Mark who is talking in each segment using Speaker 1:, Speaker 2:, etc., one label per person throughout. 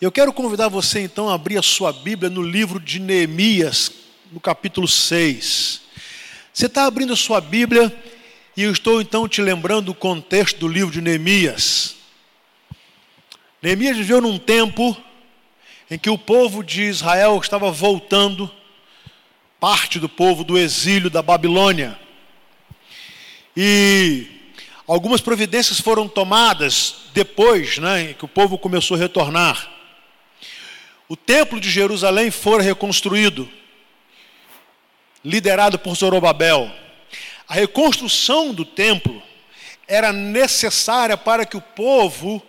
Speaker 1: Eu quero convidar você então a abrir a sua Bíblia no livro de Neemias, no capítulo 6. Você está abrindo a sua Bíblia e eu estou então te lembrando o contexto do livro de Neemias. Neemias viveu num tempo em que o povo de Israel estava voltando, parte do povo do exílio da Babilônia. E algumas providências foram tomadas depois né, que o povo começou a retornar. O templo de Jerusalém foi reconstruído, liderado por Zorobabel. A reconstrução do templo era necessária para que o povo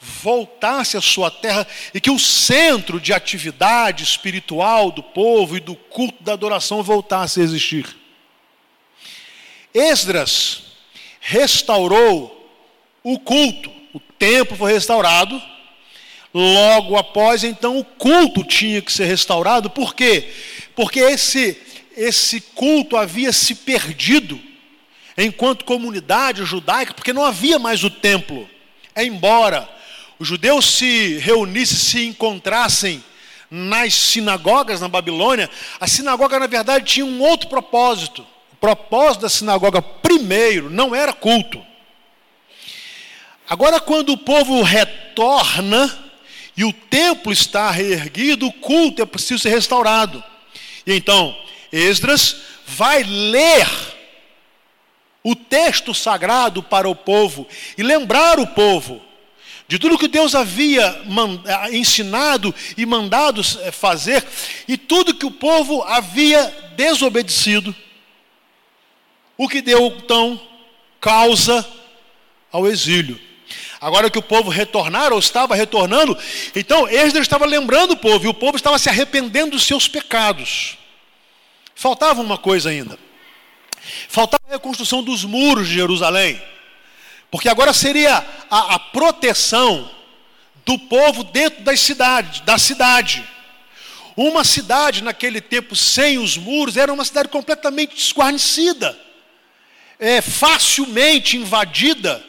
Speaker 1: voltasse à sua terra e que o centro de atividade espiritual do povo e do culto da adoração voltasse a existir. Esdras restaurou o culto, o templo foi restaurado Logo após, então, o culto tinha que ser restaurado. Por quê? Porque esse, esse culto havia se perdido enquanto comunidade judaica, porque não havia mais o templo. Embora os judeus se reunissem, se encontrassem nas sinagogas na Babilônia, a sinagoga, na verdade, tinha um outro propósito. O propósito da sinagoga, primeiro, não era culto. Agora, quando o povo retorna, e o templo está reerguido, o culto é preciso ser restaurado. E então, Esdras vai ler o texto sagrado para o povo e lembrar o povo de tudo que Deus havia ensinado e mandado eh, fazer e tudo que o povo havia desobedecido. O que deu então causa ao exílio. Agora que o povo retornar, ou estava retornando, então Esdras estava lembrando o povo, e o povo estava se arrependendo dos seus pecados. Faltava uma coisa ainda. Faltava a reconstrução dos muros de Jerusalém. Porque agora seria a, a proteção do povo dentro das cidades, da cidade. Uma cidade naquele tempo sem os muros era uma cidade completamente desguarnecida, é, facilmente invadida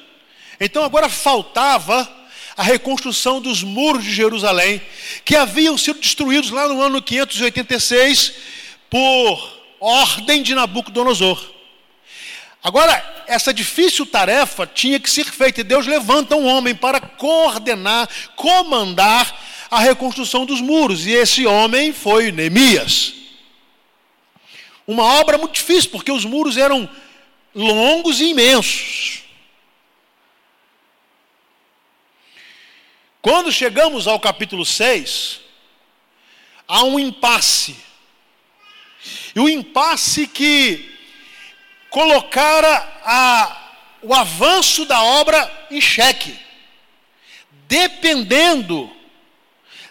Speaker 1: então agora faltava a reconstrução dos muros de Jerusalém, que haviam sido destruídos lá no ano 586 por ordem de Nabucodonosor. Agora, essa difícil tarefa tinha que ser feita, e Deus levanta um homem para coordenar, comandar a reconstrução dos muros, e esse homem foi Neemias. Uma obra muito difícil, porque os muros eram longos e imensos. Quando chegamos ao capítulo 6, há um impasse. E o impasse que colocara a, o avanço da obra em xeque. Dependendo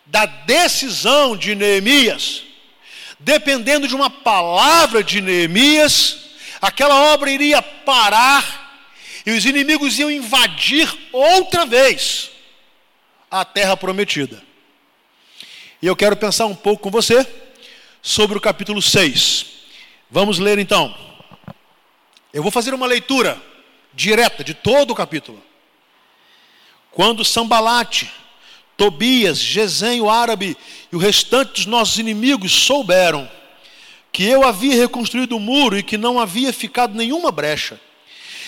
Speaker 1: da decisão de Neemias, dependendo de uma palavra de Neemias, aquela obra iria parar e os inimigos iam invadir outra vez a terra prometida. E eu quero pensar um pouco com você sobre o capítulo 6. Vamos ler então. Eu vou fazer uma leitura direta de todo o capítulo. Quando Sambalate, Tobias, Gesem, o árabe e o restante dos nossos inimigos souberam que eu havia reconstruído o muro e que não havia ficado nenhuma brecha,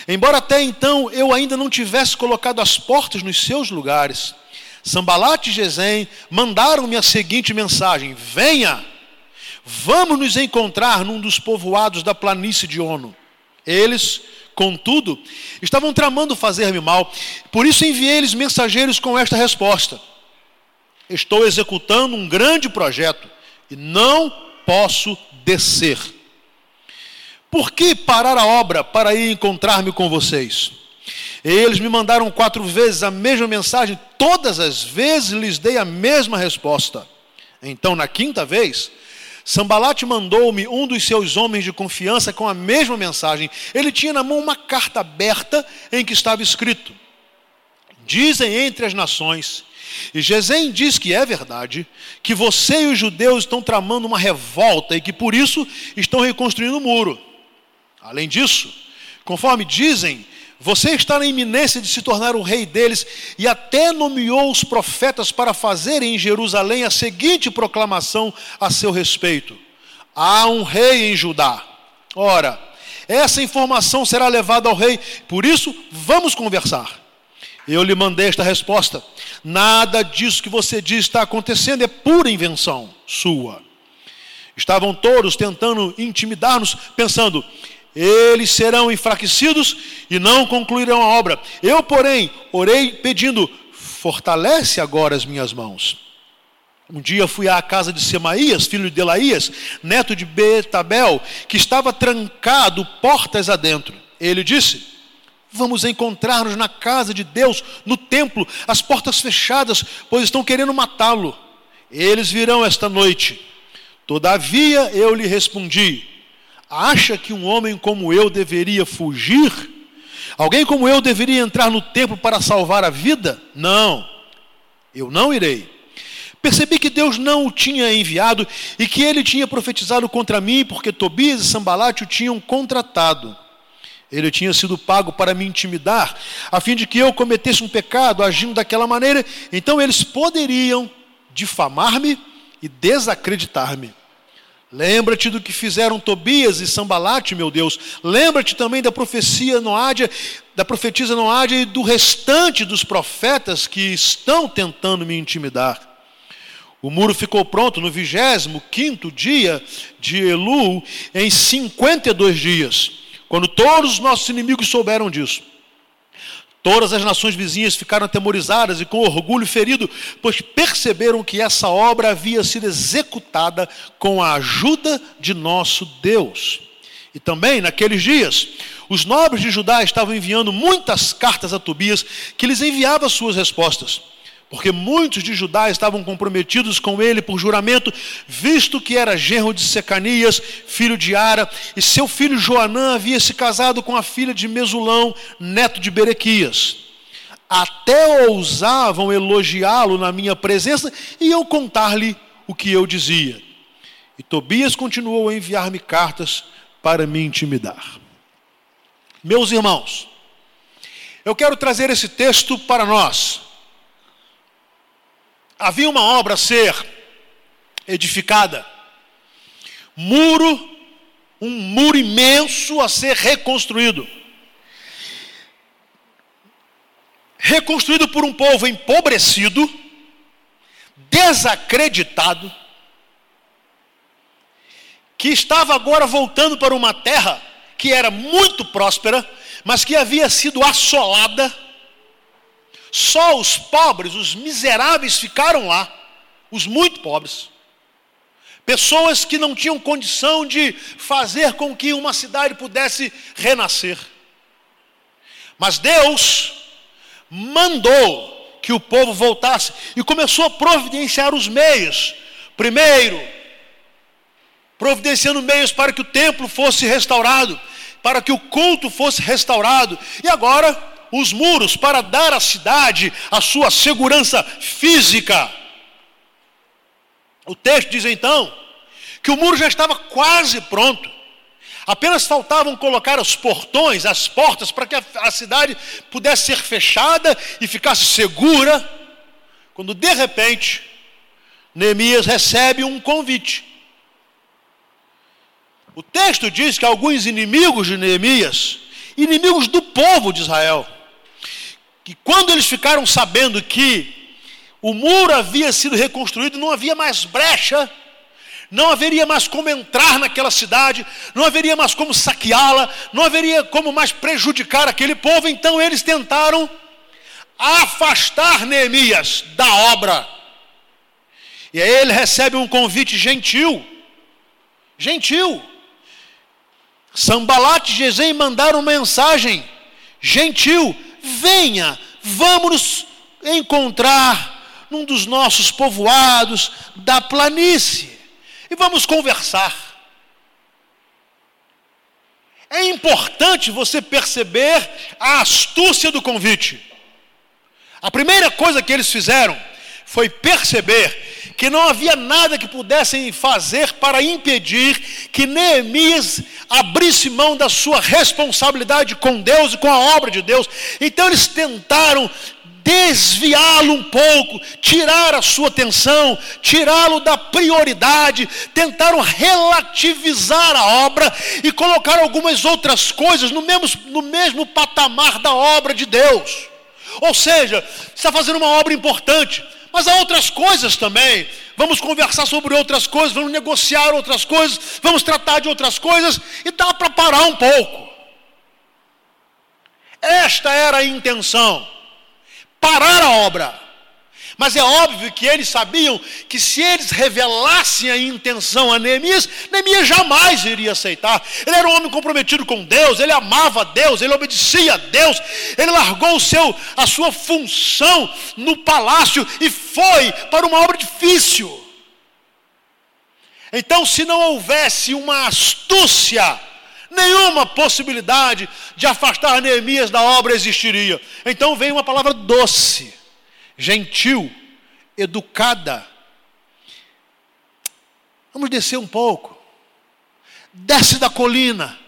Speaker 1: embora até então eu ainda não tivesse colocado as portas nos seus lugares, Sambalat e Gesem mandaram-me a seguinte mensagem: Venha, vamos nos encontrar num dos povoados da planície de Ono. Eles, contudo, estavam tramando fazer-me mal, por isso enviei-lhes mensageiros com esta resposta: Estou executando um grande projeto e não posso descer. Por que parar a obra para ir encontrar-me com vocês? Eles me mandaram quatro vezes a mesma mensagem, todas as vezes lhes dei a mesma resposta. Então, na quinta vez, Sambalate mandou-me um dos seus homens de confiança com a mesma mensagem. Ele tinha na mão uma carta aberta em que estava escrito: Dizem entre as nações, e Gesem diz que é verdade, que você e os judeus estão tramando uma revolta e que por isso estão reconstruindo o muro. Além disso, conforme dizem, Você está na iminência de se tornar o rei deles e até nomeou os profetas para fazerem em Jerusalém a seguinte proclamação a seu respeito: Há um rei em Judá. Ora, essa informação será levada ao rei, por isso vamos conversar. Eu lhe mandei esta resposta: Nada disso que você diz está acontecendo, é pura invenção sua. Estavam todos tentando intimidar-nos, pensando: eles serão enfraquecidos e não concluirão a obra. Eu, porém, orei pedindo: fortalece agora as minhas mãos. Um dia fui à casa de Semaías, filho de Delaías, neto de Betabel, que estava trancado portas adentro. Ele disse: Vamos encontrar-nos na casa de Deus, no templo, as portas fechadas, pois estão querendo matá-lo. Eles virão esta noite. Todavia eu lhe respondi: Acha que um homem como eu deveria fugir? Alguém como eu deveria entrar no templo para salvar a vida? Não, eu não irei. Percebi que Deus não o tinha enviado e que ele tinha profetizado contra mim, porque Tobias e Sambalate o tinham contratado. Ele tinha sido pago para me intimidar, a fim de que eu cometesse um pecado agindo daquela maneira, então eles poderiam difamar-me e desacreditar-me. Lembra-te do que fizeram Tobias e Sambalate, meu Deus. Lembra-te também da profecia Noádia, da profetisa Noádia e do restante dos profetas que estão tentando me intimidar. O muro ficou pronto no 25 dia de Elu, em 52 dias, quando todos os nossos inimigos souberam disso. Todas as nações vizinhas ficaram atemorizadas e com orgulho ferido, pois perceberam que essa obra havia sido executada com a ajuda de nosso Deus. E também, naqueles dias, os nobres de Judá estavam enviando muitas cartas a Tobias, que lhes enviava suas respostas porque muitos de Judá estavam comprometidos com ele por juramento, visto que era genro de Secanias, filho de Ara, e seu filho Joanã havia se casado com a filha de Mesulão, neto de Berequias. Até ousavam elogiá-lo na minha presença e eu contar-lhe o que eu dizia. E Tobias continuou a enviar-me cartas para me intimidar. Meus irmãos, eu quero trazer esse texto para nós havia uma obra a ser edificada. Muro, um muro imenso a ser reconstruído. Reconstruído por um povo empobrecido, desacreditado, que estava agora voltando para uma terra que era muito próspera, mas que havia sido assolada só os pobres, os miseráveis ficaram lá, os muito pobres. Pessoas que não tinham condição de fazer com que uma cidade pudesse renascer. Mas Deus mandou que o povo voltasse e começou a providenciar os meios. Primeiro, providenciando meios para que o templo fosse restaurado, para que o culto fosse restaurado. E agora, os muros para dar à cidade a sua segurança física. O texto diz então que o muro já estava quase pronto. Apenas faltavam colocar os portões, as portas, para que a, cidade pudesse ser fechada e ficasse segura. Quando de repente, Neemias recebe um convite. O texto diz que alguns inimigos de Neemias, inimigos do povo de Israel, que quando eles ficaram sabendo que o muro havia sido reconstruído, não havia mais brecha, não haveria mais como entrar naquela cidade, não haveria mais como saqueá-la, não haveria como mais prejudicar aquele povo, então eles tentaram afastar Neemias da obra. E aí ele recebe um convite gentil, gentil. Sambalat e Gesem mandaram mensagem gentil, venha, vamos nos encontrar num dos nossos povoados da planície e vamos conversar. É importante você perceber a astúcia do convite. A primeira coisa que eles fizeram foi perceber que não havia nada que pudessem fazer para impedir que Neemias abrisse mão da sua responsabilidade com Deus e com a obra de Deus. Então eles tentaram desviá-lo um pouco, tirar a sua atenção, tirá-lo da prioridade, tentaram relativizar a obra e colocar algumas outras coisas no mesmo, no mesmo patamar da obra de Deus. Ou seja, está fazendo uma obra importante, mas há outras coisas também. Vamos conversar sobre outras coisas, vamos negociar outras coisas, vamos tratar de outras coisas, e dá para parar um pouco. Esta era a intenção parar a obra. Mas é óbvio que eles sabiam que se eles revelassem a intenção a Neemias, Neemias jamais iria aceitar. Ele era um homem comprometido com Deus, ele amava Deus, ele obedecia a Deus, ele largou o seu, a sua função no palácio e foi para uma obra difícil. Então, se não houvesse uma astúcia nenhuma possibilidade de afastar Neemias da obra existiria. Então vem uma palavra doce, gentil, educada. Vamos descer um pouco. Desce da colina,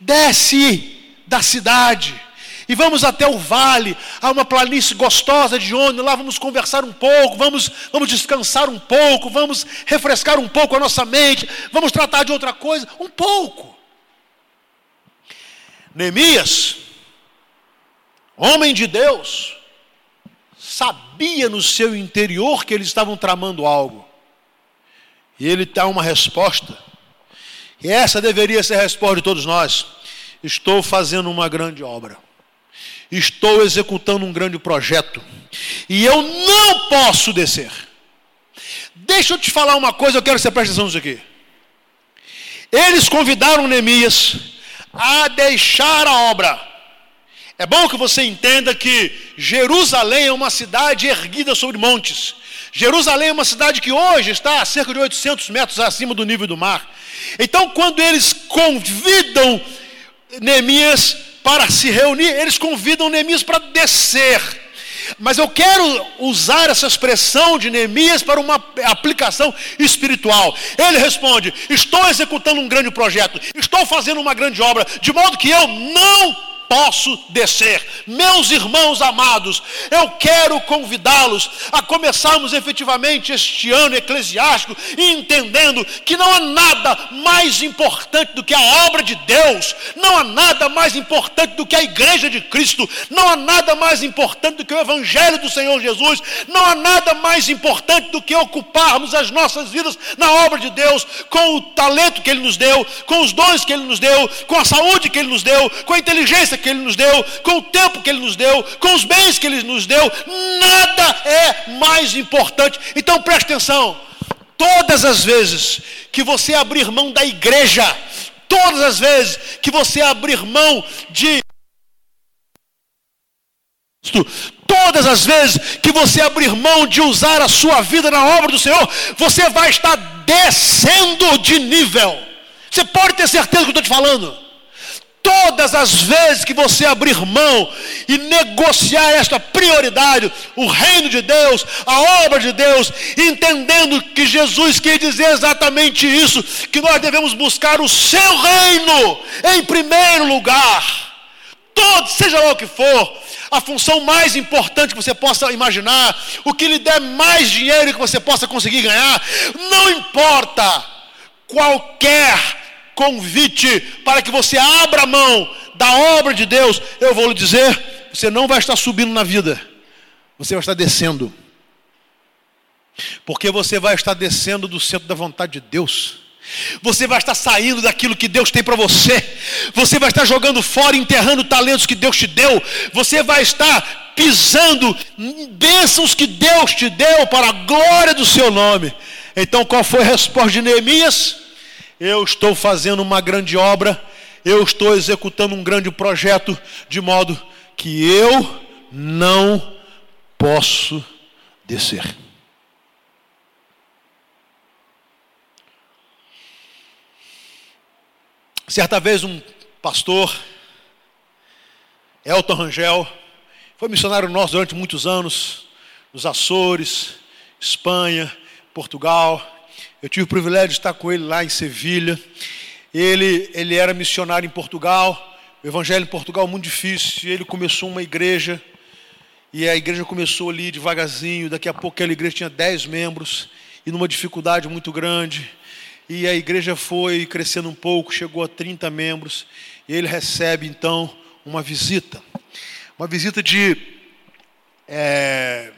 Speaker 1: desce da cidade. E vamos até o vale, há uma planície gostosa de onde lá vamos conversar um pouco, vamos, vamos descansar um pouco, vamos refrescar um pouco a nossa mente, vamos tratar de outra coisa, um pouco. Neemias, homem de Deus, sabia no seu interior que eles estavam tramando algo. E ele dá uma resposta. E essa deveria ser a resposta de todos nós. Estou fazendo uma grande obra. Estou executando um grande projeto. E eu não posso descer. Deixa eu te falar uma coisa, eu quero que você preste atenção nisso aqui. Eles convidaram Neemias a deixar a obra. É bom que você entenda que Jerusalém é uma cidade erguida sobre montes. Jerusalém é uma cidade que hoje está a cerca de 800 metros acima do nível do mar. Então, quando eles convidam Neemias para se reunir, eles convidam Neemias para descer. Mas eu quero usar essa expressão de Neemias para uma aplicação espiritual. Ele responde: Estou executando um grande projeto, estou fazendo uma grande obra, de modo que eu não posso descer. Meus irmãos amados, eu quero convidá-los a começarmos efetivamente este ano eclesiástico entendendo que não há nada mais importante do que a obra de Deus, não há nada mais importante do que a igreja de Cristo, não há nada mais importante do que o evangelho do Senhor Jesus, não há nada mais importante do que ocuparmos as nossas vidas na obra de Deus, com o talento que ele nos deu, com os dons que ele nos deu, com a saúde que ele nos deu, com a inteligência que Ele nos deu, com o tempo que Ele nos deu, com os bens que Ele nos deu, nada é mais importante. Então preste atenção: todas as vezes que você abrir mão da igreja, todas as vezes que você abrir mão de todas as vezes que você abrir mão de usar a sua vida na obra do Senhor, você vai estar descendo de nível. Você pode ter certeza do que eu estou te falando. Todas as vezes que você abrir mão e negociar esta prioridade, o reino de Deus, a obra de Deus, entendendo que Jesus quer dizer exatamente isso, que nós devemos buscar o seu reino em primeiro lugar. Todo, seja lá o que for, a função mais importante que você possa imaginar, o que lhe der mais dinheiro que você possa conseguir ganhar, não importa qualquer convite para que você abra mão da obra de Deus, eu vou lhe dizer: você não vai estar subindo na vida, você vai estar descendo. Porque você vai estar descendo do centro da vontade de Deus. Você vai estar saindo daquilo que Deus tem para você. Você vai estar jogando fora, enterrando talentos que Deus te deu. Você vai estar pisando bênçãos que Deus te deu para a glória do seu nome. Então, qual foi a resposta de Neemias? Eu estou fazendo uma grande obra, eu estou executando um grande projeto, de modo que eu não posso descer. Certa vez um pastor, Elton Rangel, foi missionário nosso durante muitos anos, nos Açores, Espanha, Portugal. Eu tive o privilégio de estar com ele lá em Sevilha. Ele, ele era missionário em Portugal. O evangelho em Portugal é muito difícil. Ele começou uma igreja. E a igreja começou ali devagarzinho. Daqui a pouco aquela igreja tinha 10 membros. E numa dificuldade muito grande. E a igreja foi crescendo um pouco, chegou a 30 membros. E ele recebe então uma visita. Uma visita de é,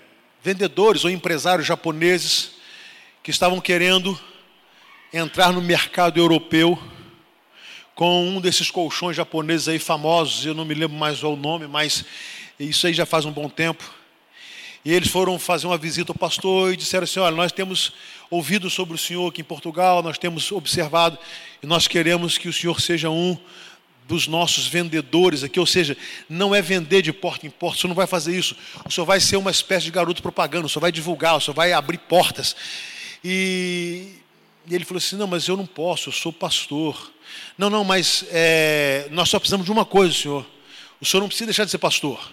Speaker 1: vendedores ou empresários japoneses que estavam querendo entrar no mercado europeu com um desses colchões japoneses aí famosos, eu não me lembro mais o nome, mas isso aí já faz um bom tempo. E eles foram fazer uma visita ao pastor e disseram assim: Olha, nós temos ouvido sobre o senhor aqui em Portugal, nós temos observado e nós queremos que o senhor seja um dos nossos vendedores aqui, ou seja, não é vender de porta em porta, o senhor não vai fazer isso, o senhor vai ser uma espécie de garoto propaganda, o senhor vai divulgar, o senhor vai abrir portas. E, e ele falou assim: Não, mas eu não posso, eu sou pastor. Não, não, mas é, nós só precisamos de uma coisa, senhor. O senhor não precisa deixar de ser pastor.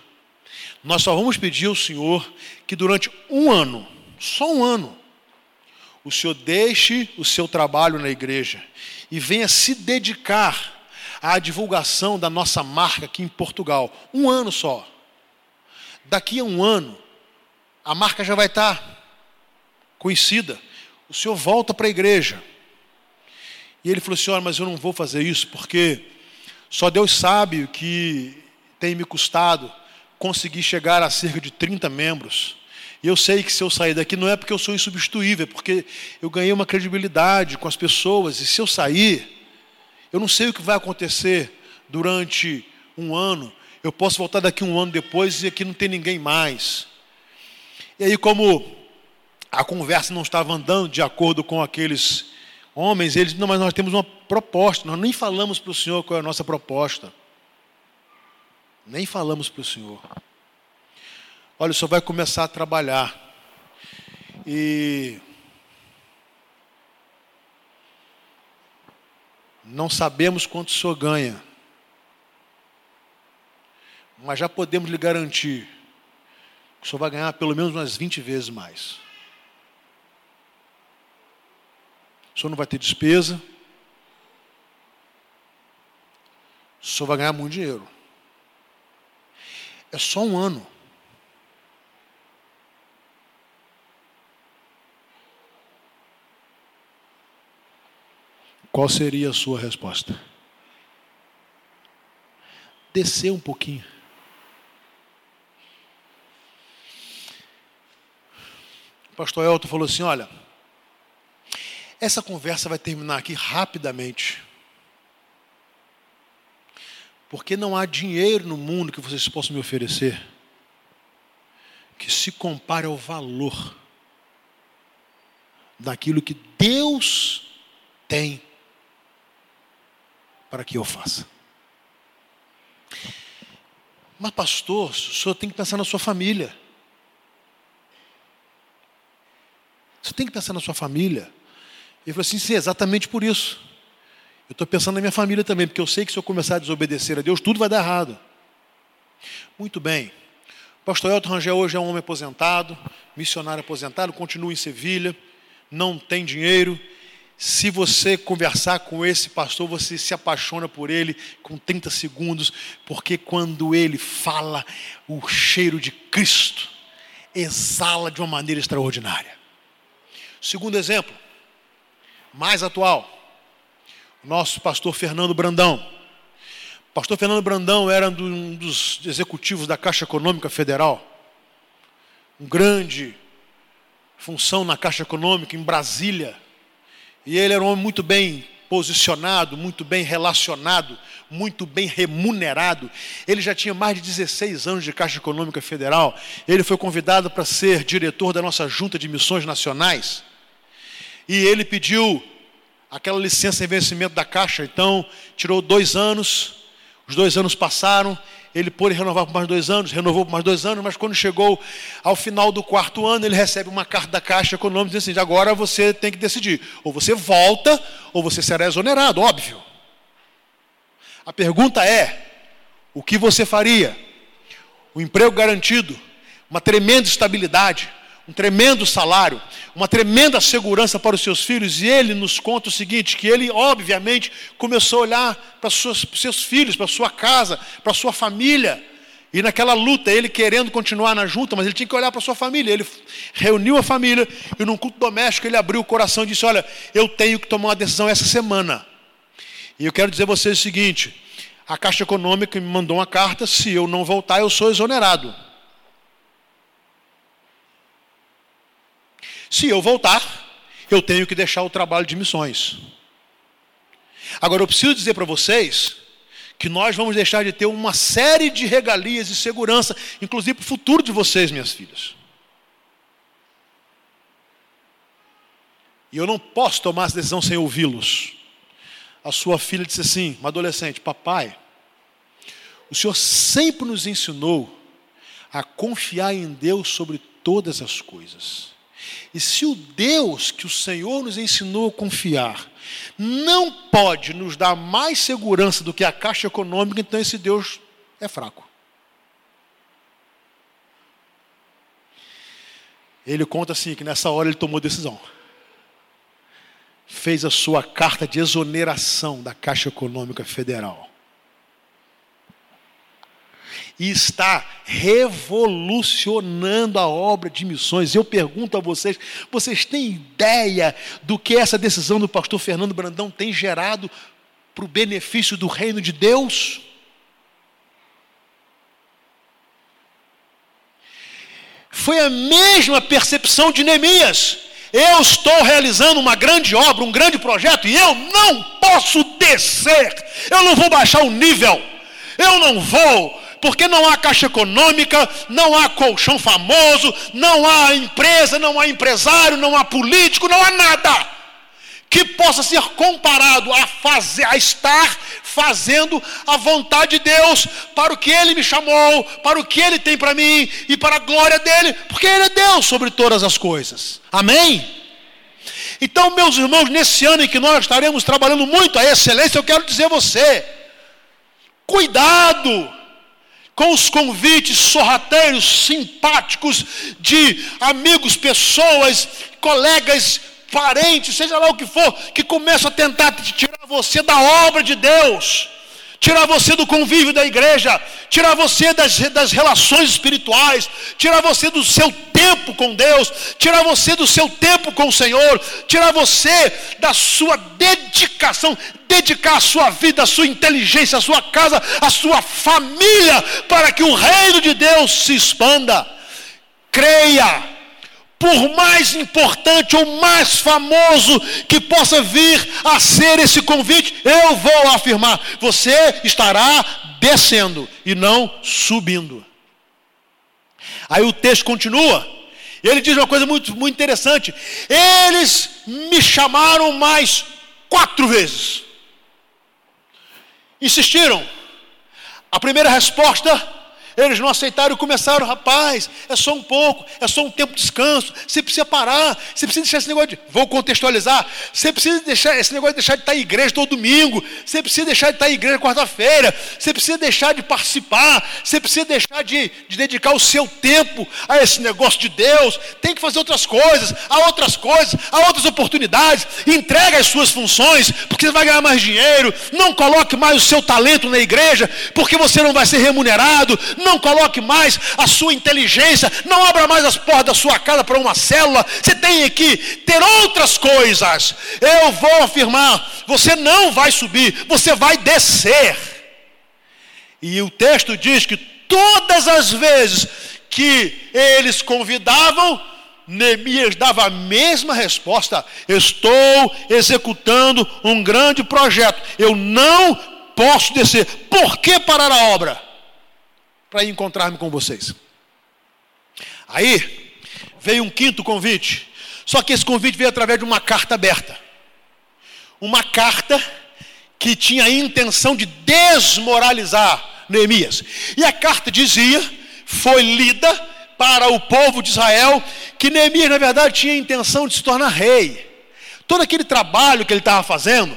Speaker 1: Nós só vamos pedir ao senhor que durante um ano, só um ano, o senhor deixe o seu trabalho na igreja e venha se dedicar à divulgação da nossa marca aqui em Portugal. Um ano só. Daqui a um ano, a marca já vai estar conhecida. O senhor volta para a igreja. E ele falou Olha, mas eu não vou fazer isso porque só Deus sabe o que tem me custado conseguir chegar a cerca de 30 membros. E eu sei que se eu sair daqui não é porque eu sou insubstituível, é porque eu ganhei uma credibilidade com as pessoas. E se eu sair, eu não sei o que vai acontecer durante um ano. Eu posso voltar daqui um ano depois e aqui não tem ninguém mais. E aí, como a conversa não estava andando de acordo com aqueles homens, eles, não, mas nós temos uma proposta, nós nem falamos para o Senhor qual é a nossa proposta. Nem falamos para o Senhor. Olha, o Senhor vai começar a trabalhar. E não sabemos quanto o Senhor ganha. Mas já podemos lhe garantir que o Senhor vai ganhar pelo menos umas 20 vezes mais. O senhor não vai ter despesa. O senhor vai ganhar muito dinheiro. É só um ano. Qual seria a sua resposta? Descer um pouquinho. O pastor Elton falou assim: olha, essa conversa vai terminar aqui rapidamente. Porque não há dinheiro no mundo que vocês possam me oferecer que se compare ao valor daquilo que Deus tem para que eu faça. Mas, pastor, o senhor tem que pensar na sua família. Você tem que pensar na sua família. Ele falou assim: sim, exatamente por isso. Eu estou pensando na minha família também, porque eu sei que se eu começar a desobedecer a Deus, tudo vai dar errado. Muito bem. O pastor Elton Rangel hoje é um homem aposentado, missionário aposentado, continua em Sevilha, não tem dinheiro. Se você conversar com esse pastor, você se apaixona por ele com 30 segundos, porque quando ele fala, o cheiro de Cristo exala de uma maneira extraordinária. Segundo exemplo, mais atual. Nosso pastor Fernando Brandão. pastor Fernando Brandão era um dos executivos da Caixa Econômica Federal. Um grande função na Caixa Econômica em Brasília. E ele era um homem muito bem posicionado, muito bem relacionado, muito bem remunerado. Ele já tinha mais de 16 anos de Caixa Econômica Federal. Ele foi convidado para ser diretor da nossa Junta de Missões Nacionais e ele pediu aquela licença em vencimento da Caixa, então tirou dois anos, os dois anos passaram, ele pôde renovar por mais dois anos, renovou por mais dois anos, mas quando chegou ao final do quarto ano, ele recebe uma carta da Caixa Econômica dizendo assim: agora você tem que decidir, ou você volta, ou você será exonerado, óbvio. A pergunta é: o que você faria? O emprego garantido, uma tremenda estabilidade, um tremendo salário, uma tremenda segurança para os seus filhos, e ele nos conta o seguinte: que ele, obviamente, começou a olhar para os seus filhos, para a sua casa, para a sua família. E naquela luta, ele querendo continuar na junta, mas ele tinha que olhar para a sua família. Ele reuniu a família e num culto doméstico ele abriu o coração e disse: Olha, eu tenho que tomar uma decisão essa semana. E eu quero dizer a vocês o seguinte: a Caixa Econômica me mandou uma carta, se eu não voltar, eu sou exonerado. Se eu voltar, eu tenho que deixar o trabalho de missões. Agora, eu preciso dizer para vocês que nós vamos deixar de ter uma série de regalias e segurança, inclusive para o futuro de vocês, minhas filhas. E eu não posso tomar essa decisão sem ouvi-los. A sua filha disse assim, uma adolescente: Papai, o Senhor sempre nos ensinou a confiar em Deus sobre todas as coisas. E se o Deus que o Senhor nos ensinou a confiar não pode nos dar mais segurança do que a caixa econômica, então esse Deus é fraco. Ele conta assim que nessa hora ele tomou decisão. Fez a sua carta de exoneração da Caixa Econômica Federal e está revolucionando a obra de missões. Eu pergunto a vocês: vocês têm ideia do que essa decisão do pastor Fernando Brandão tem gerado para o benefício do reino de Deus? Foi a mesma percepção de Neemias. Eu estou realizando uma grande obra, um grande projeto, e eu não posso descer, eu não vou baixar o nível, eu não vou porque não há caixa econômica, não há colchão famoso, não há empresa, não há empresário, não há político, não há nada que possa ser comparado a fazer, a estar fazendo a vontade de Deus para o que Ele me chamou, para o que Ele tem para mim e para a glória dele, porque Ele é Deus sobre todas as coisas. Amém? Então, meus irmãos, nesse ano em que nós estaremos trabalhando muito a excelência, eu quero dizer a você: cuidado com os convites sorrateiros, simpáticos de amigos, pessoas, colegas, parentes, seja lá o que for, que começam a tentar tirar você da obra de Deus tirar você do convívio da igreja, tirar você das, das relações espirituais, tirar você do seu tempo com Deus, tirar você do seu tempo com o Senhor, tirar você da sua dedicação, dedicar a sua vida, a sua inteligência, a sua casa, a sua família, para que o reino de Deus se expanda. Creia por mais importante ou mais famoso que possa vir a ser esse convite, eu vou afirmar: você estará descendo e não subindo. Aí o texto continua, ele diz uma coisa muito, muito interessante: eles me chamaram mais quatro vezes, insistiram. A primeira resposta eles não aceitaram e começaram, rapaz, é só um pouco, é só um tempo de descanso. Você precisa parar, você precisa deixar esse negócio de. Vou contextualizar. Você precisa deixar esse negócio de deixar de estar em igreja todo domingo. Você precisa deixar de estar em igreja quarta-feira. Você precisa deixar de participar. Você precisa deixar de, de dedicar o seu tempo a esse negócio de Deus. Tem que fazer outras coisas, há outras coisas, há outras oportunidades. Entrega as suas funções, porque você vai ganhar mais dinheiro. Não coloque mais o seu talento na igreja, porque você não vai ser remunerado. Não não coloque mais a sua inteligência, não abra mais as portas da sua casa para uma célula, você tem que ter outras coisas. Eu vou afirmar: você não vai subir, você vai descer. E o texto diz que todas as vezes que eles convidavam, Neemias dava a mesma resposta: Estou executando um grande projeto, eu não posso descer. Por que parar a obra? Para encontrar-me com vocês. Aí veio um quinto convite, só que esse convite veio através de uma carta aberta. Uma carta que tinha a intenção de desmoralizar Neemias. E a carta dizia, foi lida para o povo de Israel, que Neemias, na verdade, tinha a intenção de se tornar rei. Todo aquele trabalho que ele estava fazendo,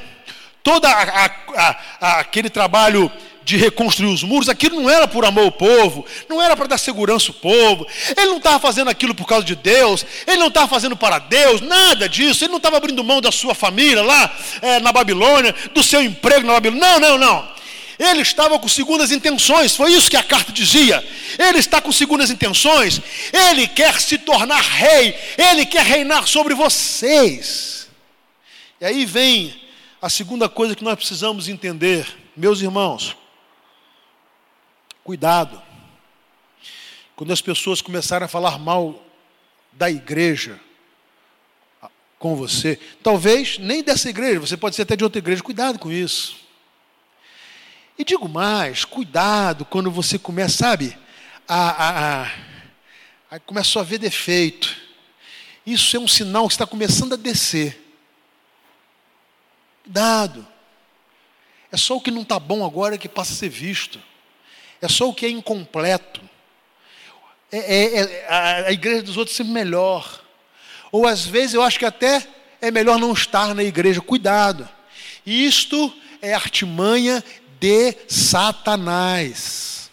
Speaker 1: todo a, a, a, aquele trabalho de reconstruir os muros, aquilo não era por amor ao povo, não era para dar segurança ao povo, ele não estava fazendo aquilo por causa de Deus, ele não estava fazendo para Deus, nada disso, ele não estava abrindo mão da sua família lá é, na Babilônia, do seu emprego na Babilônia, não, não, não. Ele estava com segundas intenções, foi isso que a carta dizia. Ele está com segundas intenções, ele quer se tornar rei, ele quer reinar sobre vocês. E aí vem a segunda coisa que nós precisamos entender, meus irmãos. Cuidado. Quando as pessoas começarem a falar mal da igreja com você, talvez nem dessa igreja, você pode ser até de outra igreja, cuidado com isso. E digo mais, cuidado quando você começa, sabe, a, a, a, a a ver defeito. Isso é um sinal que está começando a descer. Cuidado. É só o que não está bom agora que passa a ser visto. É só o que é incompleto. É, é, é, a, a igreja dos outros é melhor. Ou às vezes eu acho que até é melhor não estar na igreja. Cuidado. Isto é artimanha de Satanás.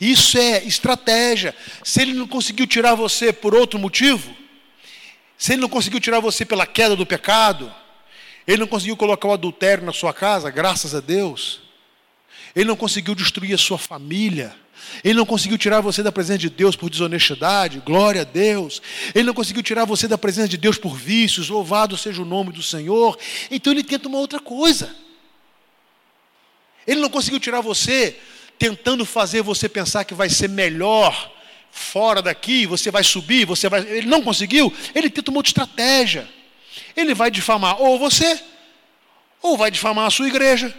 Speaker 1: Isso é estratégia. Se ele não conseguiu tirar você por outro motivo, se ele não conseguiu tirar você pela queda do pecado, ele não conseguiu colocar o adultério na sua casa, graças a Deus. Ele não conseguiu destruir a sua família. Ele não conseguiu tirar você da presença de Deus por desonestidade, glória a Deus. Ele não conseguiu tirar você da presença de Deus por vícios, louvado seja o nome do Senhor. Então ele tenta uma outra coisa. Ele não conseguiu tirar você tentando fazer você pensar que vai ser melhor fora daqui, você vai subir, você vai. Ele não conseguiu, ele tenta uma outra estratégia. Ele vai difamar ou você, ou vai difamar a sua igreja,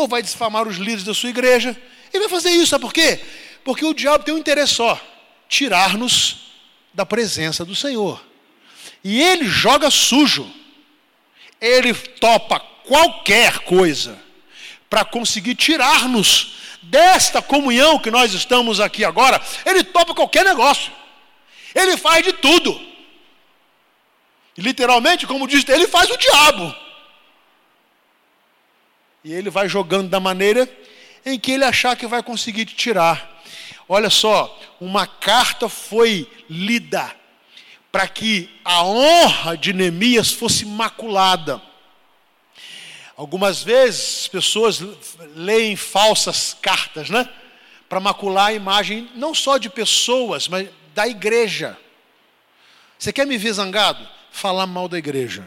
Speaker 1: ou vai difamar os líderes da sua igreja. Ele vai fazer isso, sabe por quê? Porque o diabo tem um interesse só: tirar-nos da presença do Senhor. E ele joga sujo. Ele topa qualquer coisa para conseguir tirar-nos desta comunhão que nós estamos aqui agora, ele topa qualquer negócio. Ele faz de tudo. Literalmente, como diz, ele faz o diabo. E ele vai jogando da maneira em que ele achar que vai conseguir te tirar. Olha só, uma carta foi lida para que a honra de Neemias fosse maculada. Algumas vezes as pessoas leem falsas cartas, né? Para macular a imagem não só de pessoas, mas da igreja. Você quer me ver zangado? Falar mal da igreja.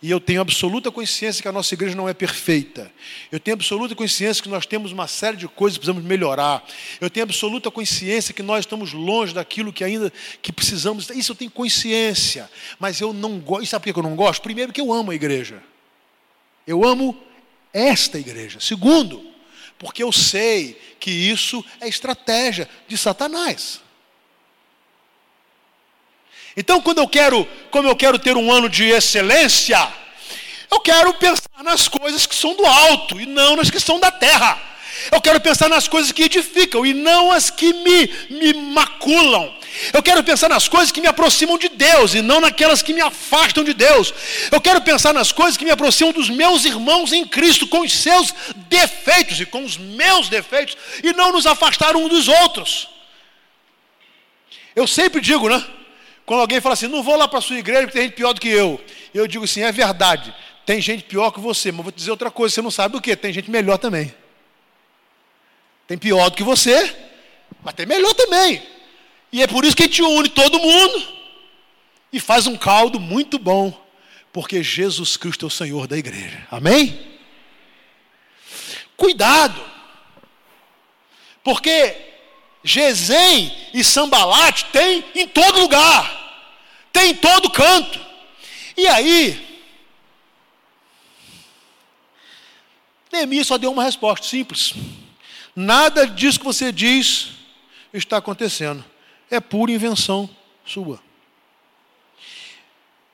Speaker 1: E eu tenho absoluta consciência que a nossa igreja não é perfeita. Eu tenho absoluta consciência que nós temos uma série de coisas que precisamos melhorar. Eu tenho absoluta consciência que nós estamos longe daquilo que ainda que precisamos. Isso eu tenho consciência. Mas eu não gosto. E sabe por que eu não gosto? Primeiro, que eu amo a igreja. Eu amo esta igreja. Segundo, porque eu sei que isso é estratégia de Satanás. Então, quando eu quero, como eu quero ter um ano de excelência, eu quero pensar nas coisas que são do alto e não nas que são da terra. Eu quero pensar nas coisas que edificam e não as que me, me maculam. Eu quero pensar nas coisas que me aproximam de Deus e não naquelas que me afastam de Deus. Eu quero pensar nas coisas que me aproximam dos meus irmãos em Cristo, com os seus defeitos e com os meus defeitos, e não nos afastar um dos outros. Eu sempre digo, né? Quando alguém fala assim, não vou lá para a sua igreja porque tem gente pior do que eu. Eu digo assim, é verdade, tem gente pior que você, mas vou te dizer outra coisa, você não sabe o que, tem gente melhor também. Tem pior do que você, mas tem melhor também. E é por isso que a gente une todo mundo e faz um caldo muito bom, porque Jesus Cristo é o Senhor da igreja. Amém? Cuidado, porque Gesem e Sambalate tem em todo lugar, tem em todo canto. E aí, Neemias só deu uma resposta simples. Nada disso que você diz está acontecendo. É pura invenção sua.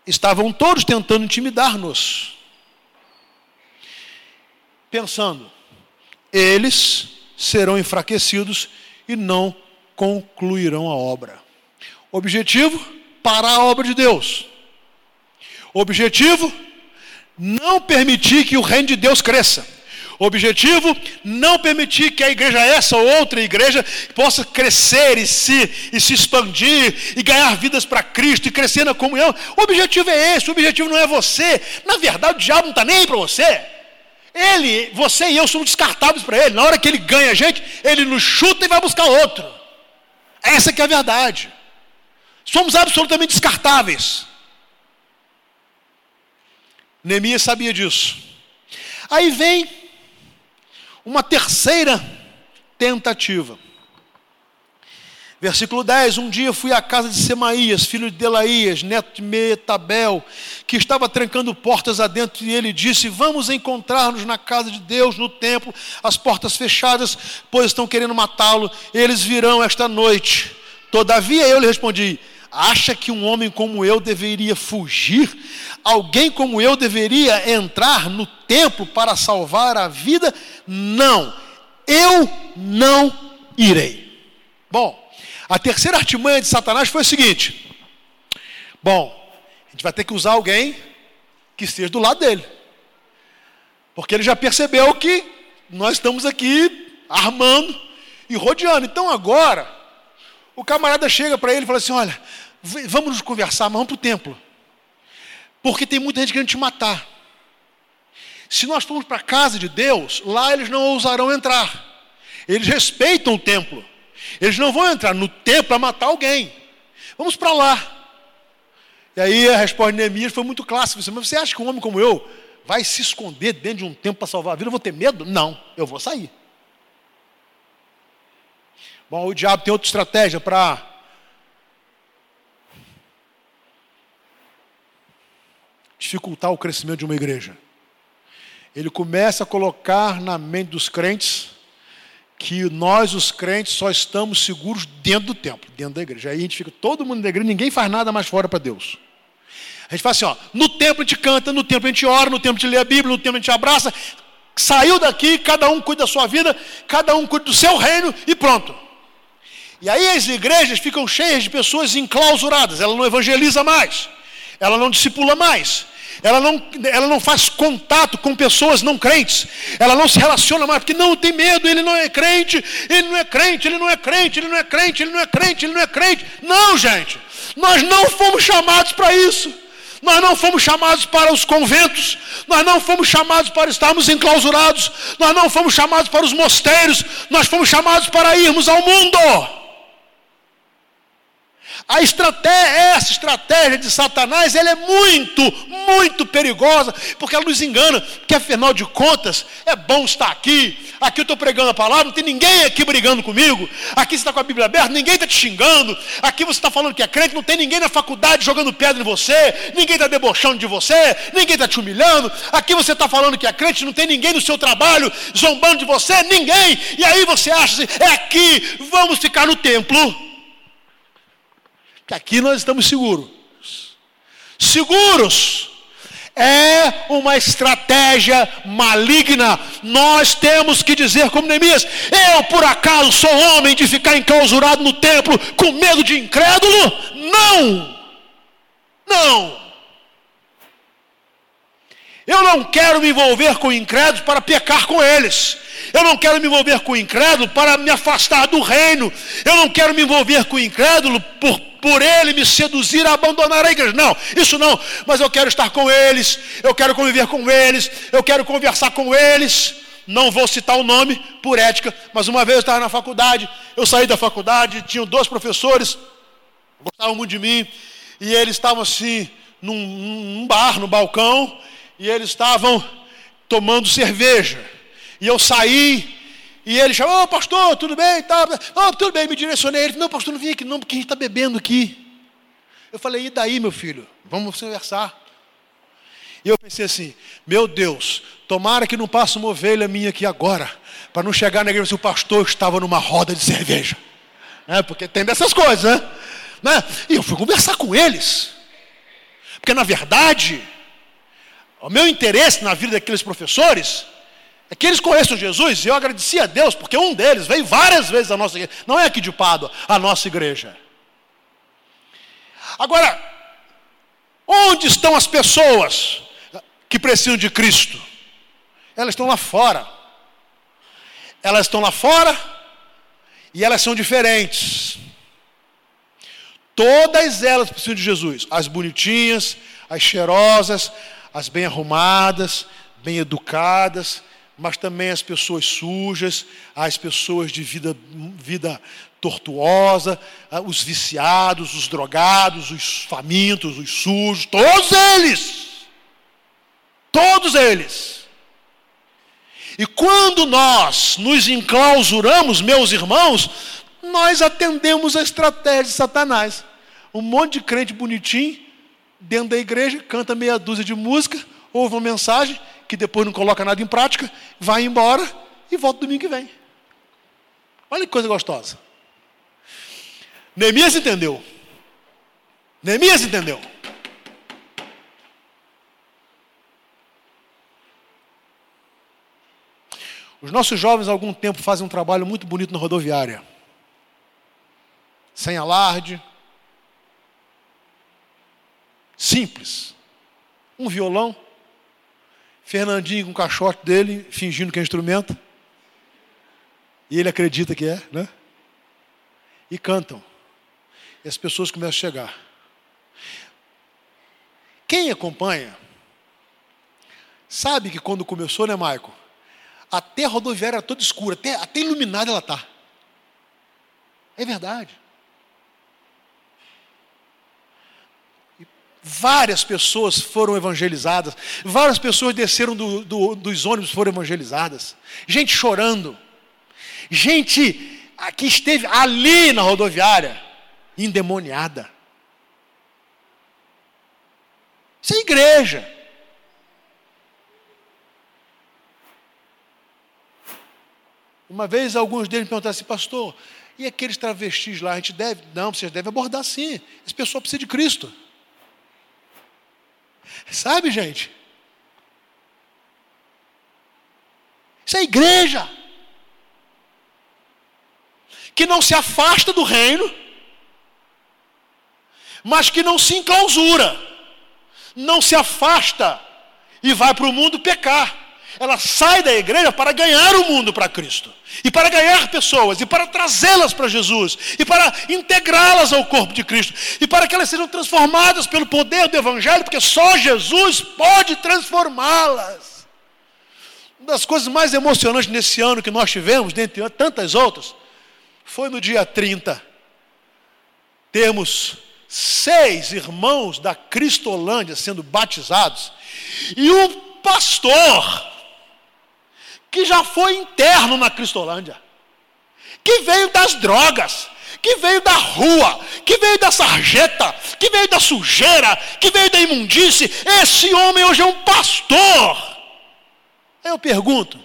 Speaker 1: Estavam todos tentando intimidar-nos. Pensando, eles serão enfraquecidos e não concluirão a obra. Objetivo: parar a obra de Deus. Objetivo: não permitir que o reino de Deus cresça. Objetivo: não permitir que a igreja, essa ou outra igreja, possa crescer e se, e se expandir e ganhar vidas para Cristo e crescer na comunhão. O objetivo é esse, o objetivo não é você. Na verdade, o diabo não está nem para você. Ele, você e eu somos descartáveis para ele. Na hora que ele ganha a gente, ele nos chuta e vai buscar outro. Essa que é a verdade. Somos absolutamente descartáveis. Neemias sabia disso. Aí vem uma terceira tentativa. Versículo 10: Um dia fui à casa de Semaías, filho de Delaías, neto de Metabel, que estava trancando portas adentro, e ele disse: Vamos encontrar-nos na casa de Deus, no templo, as portas fechadas, pois estão querendo matá-lo, eles virão esta noite. Todavia eu lhe respondi: Acha que um homem como eu deveria fugir? Alguém como eu deveria entrar no templo para salvar a vida? Não, eu não irei. Bom, a terceira artimanha de Satanás foi o seguinte: bom, a gente vai ter que usar alguém que esteja do lado dele, porque ele já percebeu que nós estamos aqui armando e rodeando. Então agora, o camarada chega para ele e fala assim: olha vamos nos conversar, mas vamos para o templo. Porque tem muita gente querendo te matar. Se nós formos para a casa de Deus, lá eles não ousarão entrar. Eles respeitam o templo. Eles não vão entrar no templo para matar alguém. Vamos para lá. E aí a resposta de Neemias foi muito clássica. Mas você acha que um homem como eu vai se esconder dentro de um templo para salvar a vida? Eu vou ter medo? Não, eu vou sair. Bom, o diabo tem outra estratégia para dificultar o crescimento de uma igreja. Ele começa a colocar na mente dos crentes que nós, os crentes, só estamos seguros dentro do templo, dentro da igreja. Aí a gente fica todo mundo da igreja, ninguém faz nada mais fora para Deus. A gente fala assim: ó, no templo a gente canta, no templo a gente ora, no templo a gente lê a Bíblia, no templo a gente abraça. Saiu daqui, cada um cuida da sua vida, cada um cuida do seu reino e pronto. E aí as igrejas ficam cheias de pessoas enclausuradas, ela não evangeliza mais, ela não discipula mais, ela não, ela não faz contato com pessoas não crentes, ela não se relaciona mais, porque não tem medo, ele não é crente, ele não é crente, ele não é crente, ele não é crente, ele não é crente, ele não é crente. Não, gente, nós não fomos chamados para isso. Nós não fomos chamados para os conventos, nós não fomos chamados para estarmos enclausurados, nós não fomos chamados para os mosteiros, nós fomos chamados para irmos ao mundo. A estratégia, essa estratégia de Satanás, ela é muito, muito perigosa, porque ela nos engana, que afinal de contas, é bom estar aqui. Aqui eu estou pregando a palavra, não tem ninguém aqui brigando comigo. Aqui você está com a Bíblia aberta, ninguém está te xingando. Aqui você está falando que é crente, não tem ninguém na faculdade jogando pedra em você, ninguém está debochando de você, ninguém está te humilhando. Aqui você está falando que é crente, não tem ninguém no seu trabalho zombando de você, ninguém. E aí você acha assim, é aqui, vamos ficar no templo que aqui nós estamos seguros. Seguros. É uma estratégia maligna. Nós temos que dizer, como Neemias: Eu por acaso sou homem de ficar enclausurado no templo com medo de incrédulo? Não! Não! Eu não quero me envolver com incrédulos para pecar com eles. Eu não quero me envolver com incrédulo para me afastar do reino. Eu não quero me envolver com incrédulo por por ele me seduzir a abandonar a igreja. Não, isso não. Mas eu quero estar com eles, eu quero conviver com eles, eu quero conversar com eles. Não vou citar o nome por ética, mas uma vez eu estava na faculdade, eu saí da faculdade, tinham dois professores, gostavam muito de mim, e eles estavam assim, num, num bar, no balcão, e eles estavam tomando cerveja. E eu saí e ele chamou, oh, pastor, tudo bem? Tá, oh, tudo bem, me direcionei. Ele falou, não, pastor, não vim aqui não, porque a gente está bebendo aqui. Eu falei, e daí, meu filho? Vamos conversar. E eu pensei assim, meu Deus, tomara que não passe uma ovelha minha aqui agora, para não chegar na igreja se o pastor estava numa roda de cerveja. É, porque tem dessas coisas, né? né? E eu fui conversar com eles. Porque, na verdade, o meu interesse na vida daqueles professores é que eles conheçam Jesus, e eu agradeci a Deus, porque um deles veio várias vezes à nossa igreja, não é aqui de Pádua, a nossa igreja. Agora, onde estão as pessoas que precisam de Cristo? Elas estão lá fora. elas estão lá fora e elas são diferentes. Todas elas precisam de Jesus. As bonitinhas, as cheirosas, as bem arrumadas, bem educadas, mas também as pessoas sujas, as pessoas de vida, vida tortuosa, os viciados, os drogados, os famintos, os sujos, todos eles. Todos eles. E quando nós nos enclausuramos, meus irmãos, nós atendemos a estratégia de Satanás. Um monte de crente bonitinho, dentro da igreja, canta meia dúzia de música, ouve uma mensagem, que depois não coloca nada em prática, vai embora e volta domingo que vem. Olha que coisa gostosa. Neemias entendeu. Neemias entendeu. Os nossos jovens há algum tempo fazem um trabalho muito bonito na rodoviária. Sem alarde. Simples. Um violão. Fernandinho com o caixote dele, fingindo que é instrumento. E ele acredita que é, né? E cantam. E as pessoas começam a chegar. Quem acompanha, sabe que quando começou, né, Maico? Até a rodoviária era toda escura, até, até iluminada ela está. É verdade. Várias pessoas foram evangelizadas, várias pessoas desceram do, do, dos ônibus foram evangelizadas, gente chorando, gente que esteve ali na rodoviária, endemoniada. Isso é igreja. Uma vez alguns deles me perguntaram assim, pastor, e aqueles travestis lá, a gente deve? Não, vocês devem abordar sim. Esse pessoal precisa de Cristo. Sabe, gente? Isso é igreja. Que não se afasta do reino, mas que não se enclausura, não se afasta e vai para o mundo pecar. Ela sai da igreja para ganhar o mundo para Cristo, e para ganhar pessoas, e para trazê-las para Jesus, e para integrá-las ao corpo de Cristo, e para que elas sejam transformadas pelo poder do Evangelho, porque só Jesus pode transformá-las. Uma das coisas mais emocionantes nesse ano que nós tivemos, dentre tantas outras, foi no dia 30. Temos seis irmãos da Cristolândia sendo batizados, e um pastor que já foi interno na Cristolândia, que veio das drogas, que veio da rua, que veio da sarjeta, que veio da sujeira, que veio da imundície. Esse homem hoje é um pastor. Eu pergunto: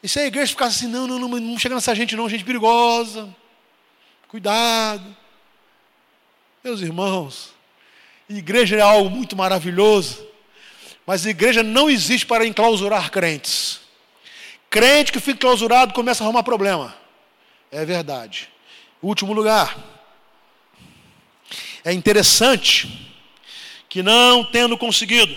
Speaker 1: e se a igreja ficasse assim, não, não, não, não chega nessa gente não, gente perigosa, cuidado. Meus irmãos, igreja é algo muito maravilhoso. Mas a igreja não existe para enclausurar crentes. Crente que fica clausurado começa a arrumar problema. É verdade. Último lugar. É interessante que não tendo conseguido,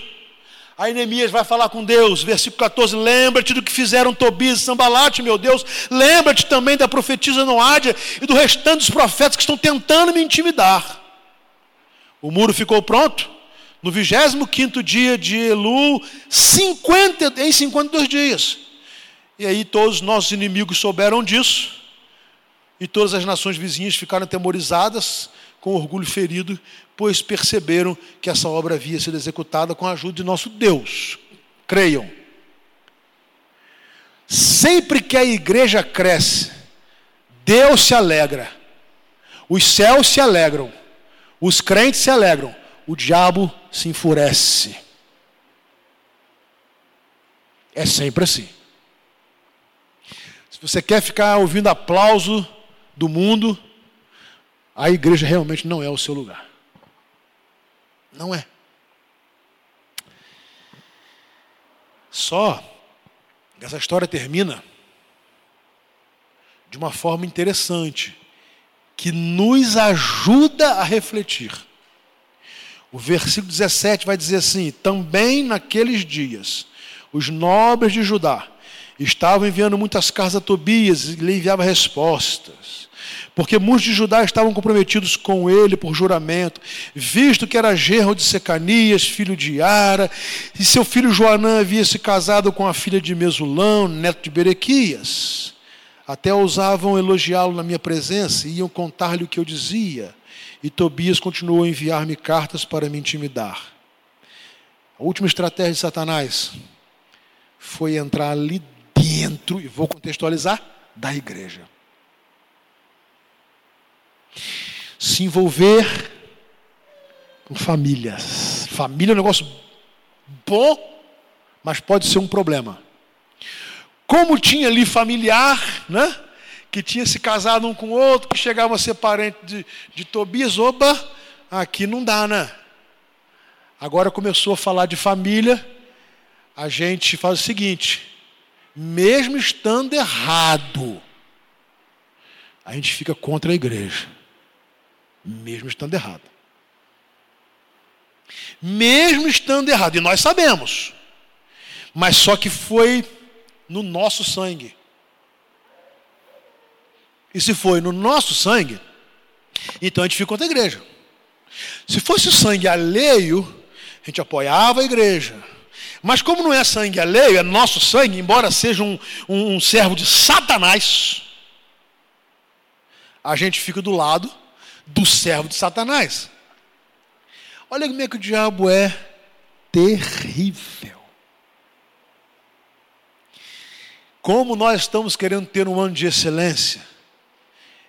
Speaker 1: a Neemias vai falar com Deus, versículo 14: Lembra-te do que fizeram Tobias e Sambalate, meu Deus. Lembra-te também da profetisa Noádia e do restante dos profetas que estão tentando me intimidar. O muro ficou pronto, no 25 dia de Elu, 50, em 52 dias. E aí todos os nossos inimigos souberam disso, e todas as nações vizinhas ficaram atemorizadas, com orgulho ferido, pois perceberam que essa obra havia sido executada com a ajuda de nosso Deus. Creiam. Sempre que a igreja cresce, Deus se alegra, os céus se alegram, os crentes se alegram, o diabo se enfurece. É sempre assim. Se você quer ficar ouvindo aplauso do mundo, a igreja realmente não é o seu lugar. Não é. Só essa história termina de uma forma interessante, que nos ajuda a refletir. O versículo 17 vai dizer assim: Também naqueles dias, os nobres de Judá Estavam enviando muitas cartas a Tobias e lhe enviava respostas. Porque muitos de Judá estavam comprometidos com ele por juramento, visto que era gerro de Secanias, filho de Ara, e seu filho Joanã havia se casado com a filha de Mesulão, neto de Berequias. Até ousavam elogiá-lo na minha presença e iam contar-lhe o que eu dizia. E Tobias continuou a enviar-me cartas para me intimidar. A última estratégia de Satanás foi entrar ali dentro, e vou contextualizar, da igreja. Se envolver com famílias. Família é um negócio bom, mas pode ser um problema. Como tinha ali familiar, né? Que tinha se casado um com o outro, que chegava a ser parente de, de Tobias, oba, aqui não dá, né? Agora começou a falar de família, a gente faz o seguinte: mesmo estando errado, a gente fica contra a igreja, mesmo estando errado. Mesmo estando errado, e nós sabemos, mas só que foi no nosso sangue. E se foi no nosso sangue, então a gente fica contra a igreja. Se fosse sangue alheio, a gente apoiava a igreja. Mas como não é sangue alheio, é nosso sangue, embora seja um, um, um servo de Satanás, a gente fica do lado do servo de Satanás. Olha como é que o diabo é terrível. Como nós estamos querendo ter um ano de excelência,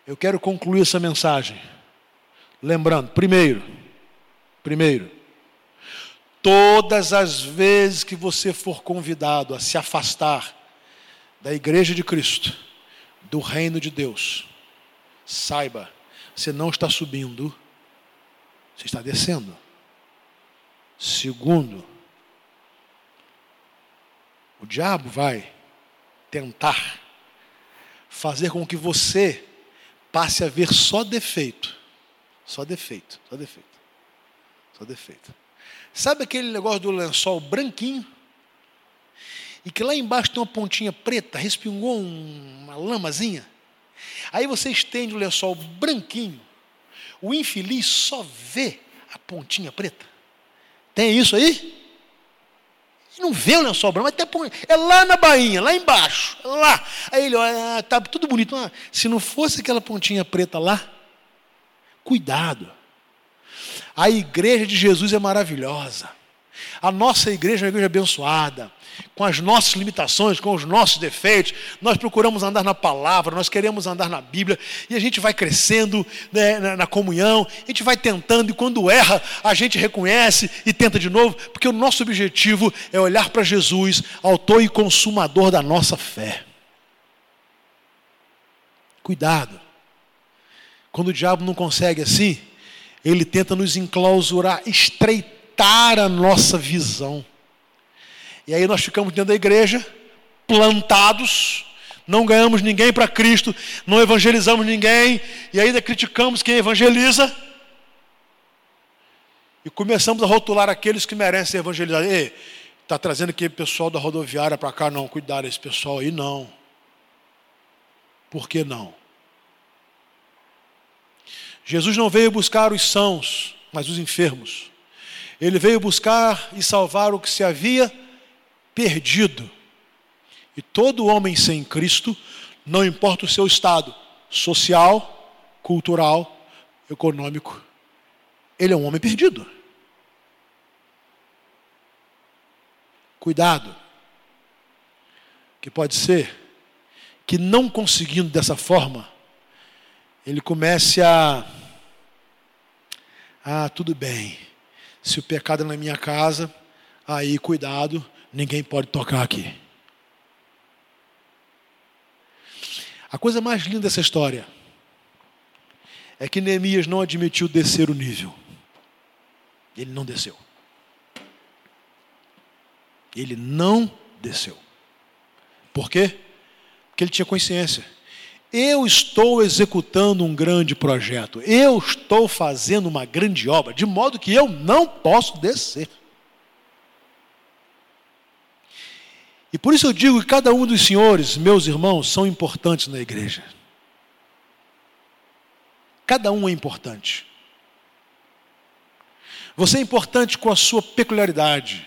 Speaker 1: eu quero concluir essa mensagem. Lembrando, primeiro, primeiro, Todas as vezes que você for convidado a se afastar da igreja de Cristo, do reino de Deus, saiba, você não está subindo, você está descendo. Segundo, o diabo vai tentar fazer com que você passe a ver só defeito. Só defeito, só defeito. Só defeito. Sabe aquele negócio do lençol branquinho? E que lá embaixo tem uma pontinha preta, respingou uma lamazinha. Aí você estende o lençol branquinho. O infeliz só vê a pontinha preta. Tem isso aí? Não vê o lençol branco, mas tem é lá na bainha, lá embaixo, lá. Aí ele olha, ah, tá tudo bonito. Ah, se não fosse aquela pontinha preta lá, cuidado. A igreja de Jesus é maravilhosa. A nossa igreja é uma igreja abençoada, com as nossas limitações, com os nossos defeitos. Nós procuramos andar na palavra, nós queremos andar na Bíblia, e a gente vai crescendo né, na, na, comunhão, a gente vai tentando, e quando erra, a gente reconhece e tenta de novo, porque o nosso objetivo é olhar para Jesus, autor e consumador da nossa fé. Cuidado, quando o diabo não consegue assim, ele tenta nos enclausurar, estreitar a nossa visão. E aí nós ficamos dentro da igreja, plantados, não ganhamos ninguém para Cristo, não evangelizamos ninguém, e ainda criticamos quem evangeliza. E começamos a rotular aqueles que merecem ser evangelizados. está trazendo aquele pessoal da rodoviária para cá, não, cuidar desse pessoal aí, não. Por que não? Jesus não veio buscar os sãos, mas os enfermos. Ele veio buscar e salvar o que se havia perdido. E todo homem sem Cristo, não importa o seu estado social, cultural, econômico, ele é um homem perdido. Cuidado, que pode ser que não conseguindo dessa forma, ele comece a. Ah, tudo bem. Se o pecado é na minha casa, aí cuidado, ninguém pode tocar aqui. A coisa mais linda dessa história é que Neemias não admitiu descer o nível. Ele não desceu. Ele não desceu. Por quê? Porque ele tinha consciência eu estou executando um grande projeto, eu estou fazendo uma grande obra, de modo que eu não posso descer. E por isso eu digo que cada um dos senhores, meus irmãos, são importantes na igreja. Cada um é importante. Você é importante com a sua peculiaridade.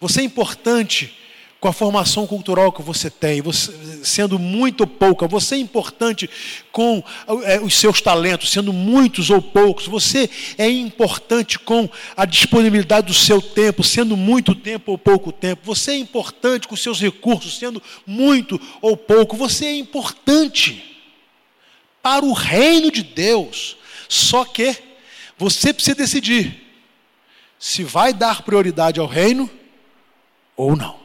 Speaker 1: Você é importante com a formação cultural que você tem, você, sendo muito ou pouca, você é importante com é, os seus talentos, sendo muitos ou poucos, você é importante com a disponibilidade do seu tempo, sendo muito tempo ou pouco tempo, você é importante com os seus recursos, sendo muito ou pouco, você é importante para o reino de Deus, só que você precisa decidir se vai dar prioridade ao reino ou não.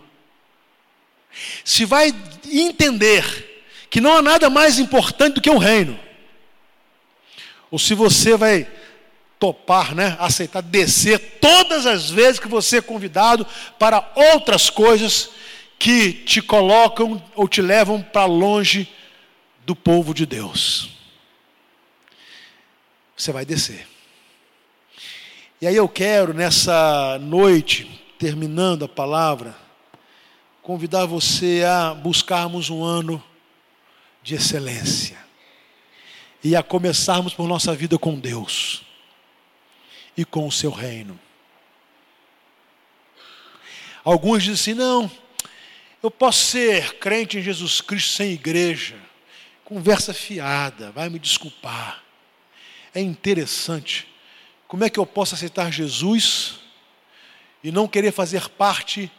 Speaker 1: Se vai entender que não há nada mais importante do que o reino. Ou se você vai topar, né, aceitar descer todas as vezes que você é convidado para outras coisas que te colocam ou te levam para longe do povo de Deus. Você vai descer. E aí eu quero nessa noite terminando a palavra, convidar você a buscarmos um ano de excelência e a começarmos por nossa vida com Deus e com o seu reino. Alguns dizem assim: não, eu posso ser crente em Jesus Cristo sem igreja, conversa fiada, vai me desculpar. É interessante. Como é que eu posso aceitar Jesus e não querer fazer parte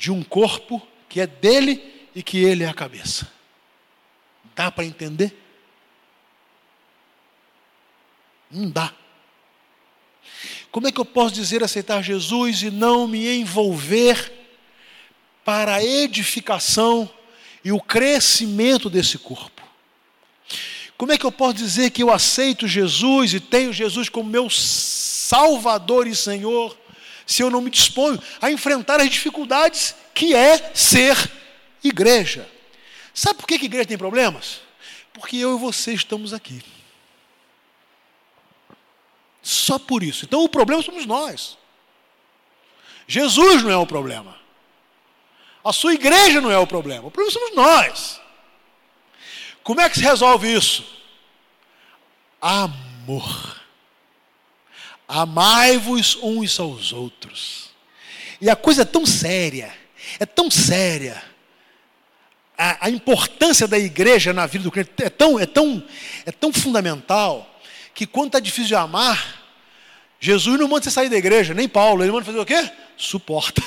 Speaker 1: de um corpo que é dele e que ele é a cabeça. Dá para entender? Não dá. Como é que eu posso dizer aceitar Jesus e não me envolver para a edificação e o crescimento desse corpo? Como é que eu posso dizer que eu aceito Jesus e tenho Jesus como meu Salvador e Senhor se eu não me disponho a enfrentar as dificuldades que é ser igreja. Sabe por que a igreja tem problemas? Porque eu e você estamos aqui. Só por isso. Então o problema somos nós. Jesus não é o problema. A sua igreja não é o problema. O problema somos nós. Como é que se resolve isso? Amor. Amai-vos uns aos outros. E a coisa é tão séria, é tão séria. A, a, importância da igreja na vida do crente é tão, é tão, é tão fundamental que quando está difícil de amar, Jesus não manda você sair da igreja, nem Paulo, ele manda fazer o quê? Suporta.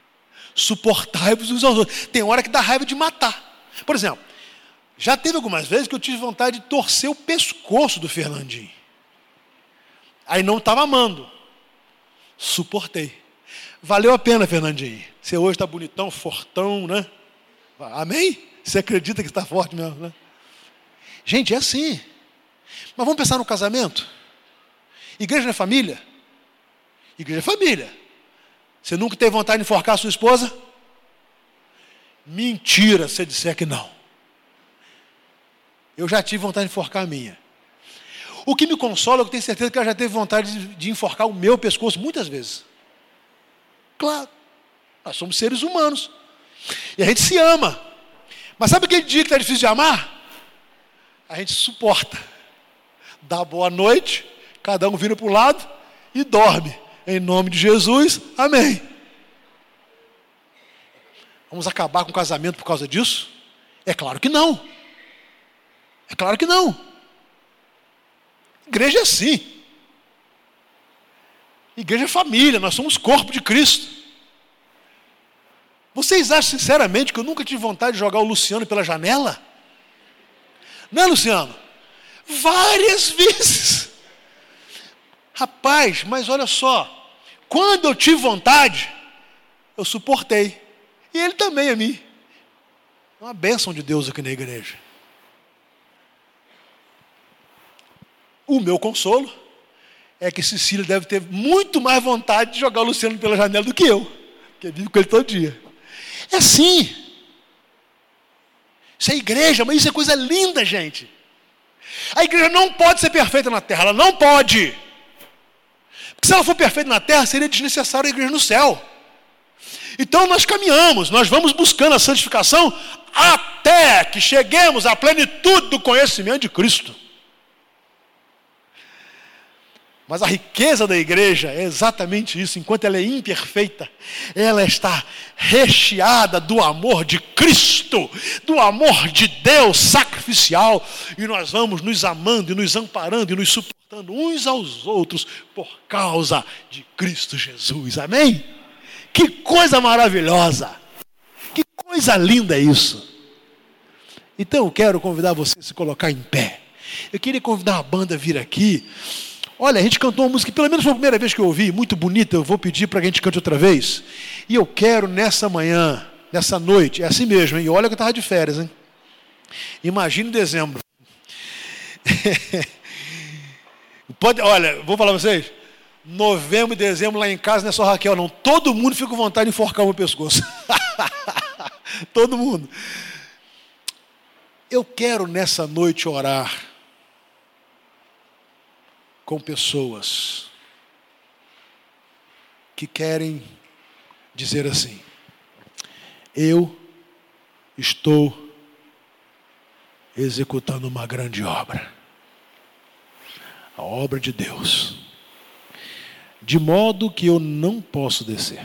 Speaker 1: Suportai-vos uns aos outros. Tem hora que dá raiva de matar. Por exemplo, já teve algumas vezes que eu tive vontade de torcer o pescoço do Fernandinho. Aí não estava amando. Suportei. Valeu a pena, Fernandinho. Você hoje está bonitão, fortão, né? Amém? Você acredita que está forte mesmo, né? Gente, é assim. Mas vamos pensar no casamento? Igreja não é família? Igreja é família. Você nunca teve vontade de enforcar a sua esposa? Mentira se disser que não. Eu já tive vontade de enforcar a minha. O que me consola, eu tenho certeza que ela já teve vontade de, de enforcar o meu pescoço muitas vezes. Claro, nós somos seres humanos. E a gente se ama. Mas sabe aquele dia que está difícil de amar? A gente suporta. Dá boa noite, cada um vira para o lado e dorme. Em nome de Jesus, amém. Vamos acabar com o casamento por causa disso? É claro que não. É claro que não. Igreja é assim. Igreja é família, nós somos corpo de Cristo. Vocês acham sinceramente que eu nunca tive vontade de jogar o Luciano pela janela? Não é, Luciano? Várias vezes. Rapaz, mas olha só, quando eu tive vontade, eu suportei. E ele também a mim. É uma bênção de Deus aqui na igreja. O meu consolo é que Cecília deve ter muito mais vontade de jogar o Luciano pela janela do que eu, porque vivo com ele todo dia. É assim. Isso é igreja, mas isso é coisa linda, gente. A igreja não pode ser perfeita na terra, ela não pode. Porque se ela for perfeita na terra, seria desnecessário a igreja no céu. Então nós caminhamos, nós vamos buscando a santificação até que cheguemos à plenitude do conhecimento de Cristo. Mas a riqueza da igreja é exatamente isso. Enquanto ela é imperfeita, ela está recheada do amor de Cristo, do amor de Deus sacrificial. E nós vamos nos amando e nos amparando e nos suportando uns aos outros por causa de Cristo Jesus. Amém? Que coisa maravilhosa! Que coisa linda é isso! Então eu quero convidar você a se colocar em pé. Eu queria convidar a banda a vir aqui. Olha, a gente cantou uma música, pelo menos foi a primeira vez que eu ouvi, muito bonita, eu vou pedir para que a gente cante outra vez. E eu quero nessa manhã, nessa noite, é assim mesmo, hein? Olha que eu estava de férias, hein? Imagine dezembro. Pode, olha, vou falar para vocês. Novembro e dezembro lá em casa não é só Raquel, não. Todo mundo fica com vontade de enforcar o meu pescoço. Todo mundo. Eu quero nessa noite orar com pessoas que querem dizer assim: eu estou executando uma grande obra, a obra de Deus, de modo que eu não posso descer.